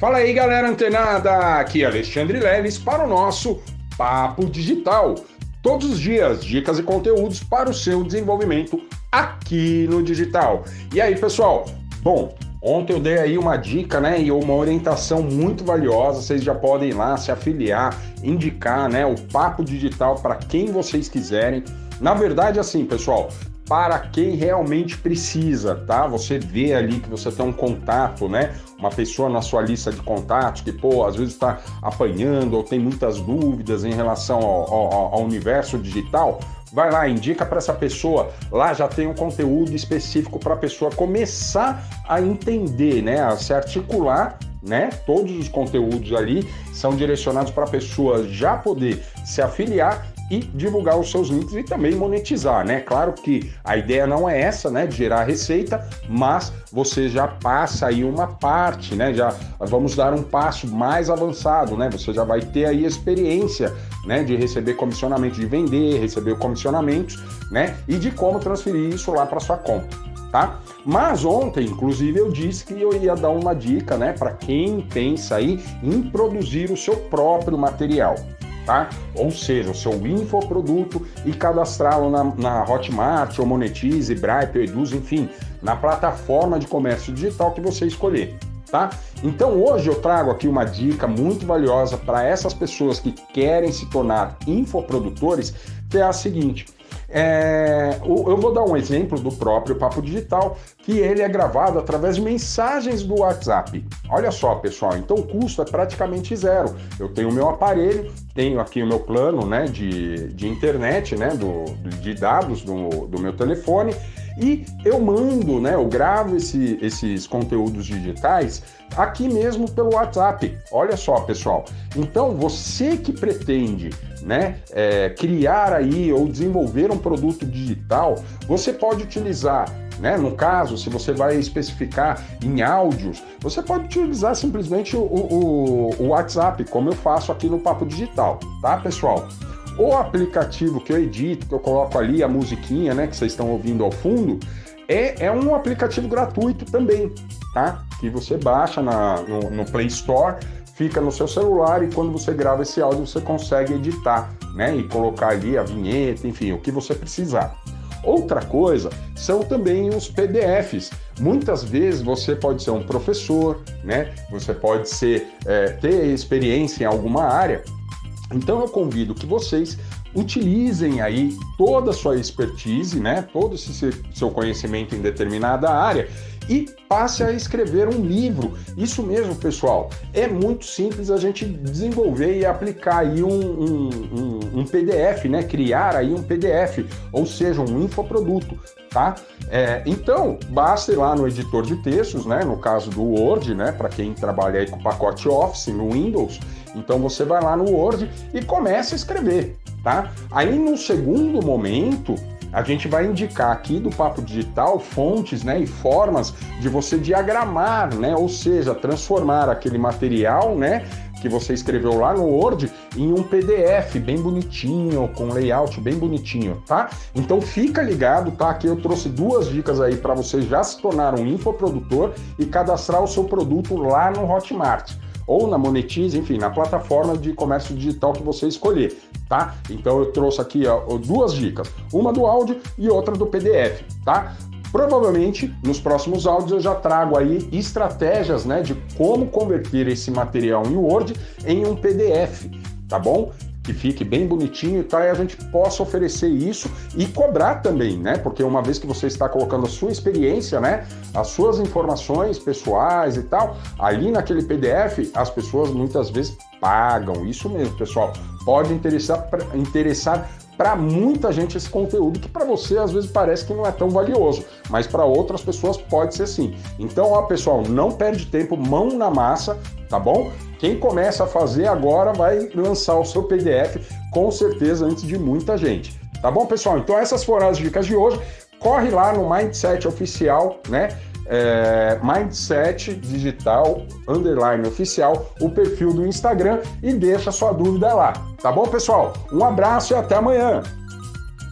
Fala aí, galera antenada! Aqui é Alexandre Leles para o nosso Papo Digital. Todos os dias, dicas e conteúdos para o seu desenvolvimento aqui no digital. E aí, pessoal? Bom, ontem eu dei aí uma dica, né, e uma orientação muito valiosa. Vocês já podem ir lá se afiliar, indicar, né, o Papo Digital para quem vocês quiserem. Na verdade, assim, pessoal, para quem realmente precisa, tá? Você vê ali que você tem um contato, né? Uma pessoa na sua lista de contatos que, pô, às vezes está apanhando ou tem muitas dúvidas em relação ao, ao, ao universo digital. Vai lá, indica para essa pessoa. Lá já tem um conteúdo específico para a pessoa começar a entender, né? A se articular né? Todos os conteúdos ali são direcionados para a pessoa já poder se afiliar e divulgar os seus links e também monetizar, né? Claro que a ideia não é essa, né, de gerar receita, mas você já passa aí uma parte, né? Já vamos dar um passo mais avançado, né? Você já vai ter aí experiência, né, de receber comissionamento, de vender, receber comissionamentos, né? E de como transferir isso lá para sua conta, tá? Mas ontem, inclusive, eu disse que eu ia dar uma dica, né, para quem pensa aí em produzir o seu próprio material tá? Ou seja, o seu infoproduto e cadastrá-lo na, na Hotmart, ou Monetize, Bripe, ou Eduz, enfim, na plataforma de comércio digital que você escolher. Tá? Então hoje eu trago aqui uma dica muito valiosa para essas pessoas que querem se tornar infoprodutores, que é a seguinte: é, eu vou dar um exemplo do próprio Papo Digital, que ele é gravado através de mensagens do WhatsApp. Olha só, pessoal, então o custo é praticamente zero. Eu tenho o meu aparelho, tenho aqui o meu plano né, de, de internet, né, do, de dados do, do meu telefone, e eu mando, né, eu gravo esse, esses conteúdos digitais aqui mesmo pelo WhatsApp. Olha só, pessoal. Então, você que pretende né, é, criar aí ou desenvolver um produto digital, você pode utilizar né? No caso, se você vai especificar em áudios, você pode utilizar simplesmente o, o, o, WhatsApp, como eu faço aqui no Papo Digital, tá, pessoal? O aplicativo que eu edito, que eu coloco ali a musiquinha, né, que vocês estão ouvindo ao fundo, é, é um aplicativo gratuito também, tá? Que você baixa na, no, no Play Store fica no seu celular e quando você grava esse áudio você consegue editar, né? E colocar ali a vinheta, enfim, o que você precisar. Outra coisa são também os PDFs. Muitas vezes você pode ser um professor, né? Você pode ser é, ter experiência em alguma área. Então eu convido que vocês utilizem aí toda a sua expertise, né? Todo esse seu conhecimento em determinada área e passe a escrever um livro. Isso mesmo, pessoal. É muito simples a gente desenvolver e aplicar aí um, um, um, um PDF, né? Criar aí um PDF, ou seja, um infoproduto, tá? É, então, basta ir lá no editor de textos, né? No caso do Word, né? Para quem trabalha aí com o pacote Office no Windows. Então você vai lá no Word e começa a escrever, tá? Aí no segundo momento, a gente vai indicar aqui do Papo Digital fontes né, e formas de você diagramar, né, ou seja, transformar aquele material né, que você escreveu lá no Word em um PDF bem bonitinho, com layout bem bonitinho, tá? Então fica ligado, tá? Aqui eu trouxe duas dicas aí para você já se tornar um infoprodutor e cadastrar o seu produto lá no Hotmart ou na Monetize, enfim, na plataforma de comércio digital que você escolher, tá? Então eu trouxe aqui ó, duas dicas, uma do áudio e outra do PDF, tá? Provavelmente nos próximos áudios eu já trago aí estratégias, né, de como converter esse material em Word em um PDF, tá bom? Que fique bem bonitinho e tal, e a gente possa oferecer isso e cobrar também, né? Porque uma vez que você está colocando a sua experiência, né? As suas informações pessoais e tal, ali naquele PDF, as pessoas muitas vezes pagam. Isso mesmo, pessoal. Pode interessar, interessar para muita gente esse conteúdo que para você às vezes parece que não é tão valioso, mas para outras pessoas pode ser sim. Então, ó, pessoal, não perde tempo, mão na massa, tá bom? Quem começa a fazer agora vai lançar o seu PDF com certeza antes de muita gente. Tá bom, pessoal? Então essas foram as dicas de hoje. Corre lá no Mindset Oficial, né? É, Mindset Digital Underline Oficial, o perfil do Instagram e deixa sua dúvida lá. Tá bom, pessoal? Um abraço e até amanhã!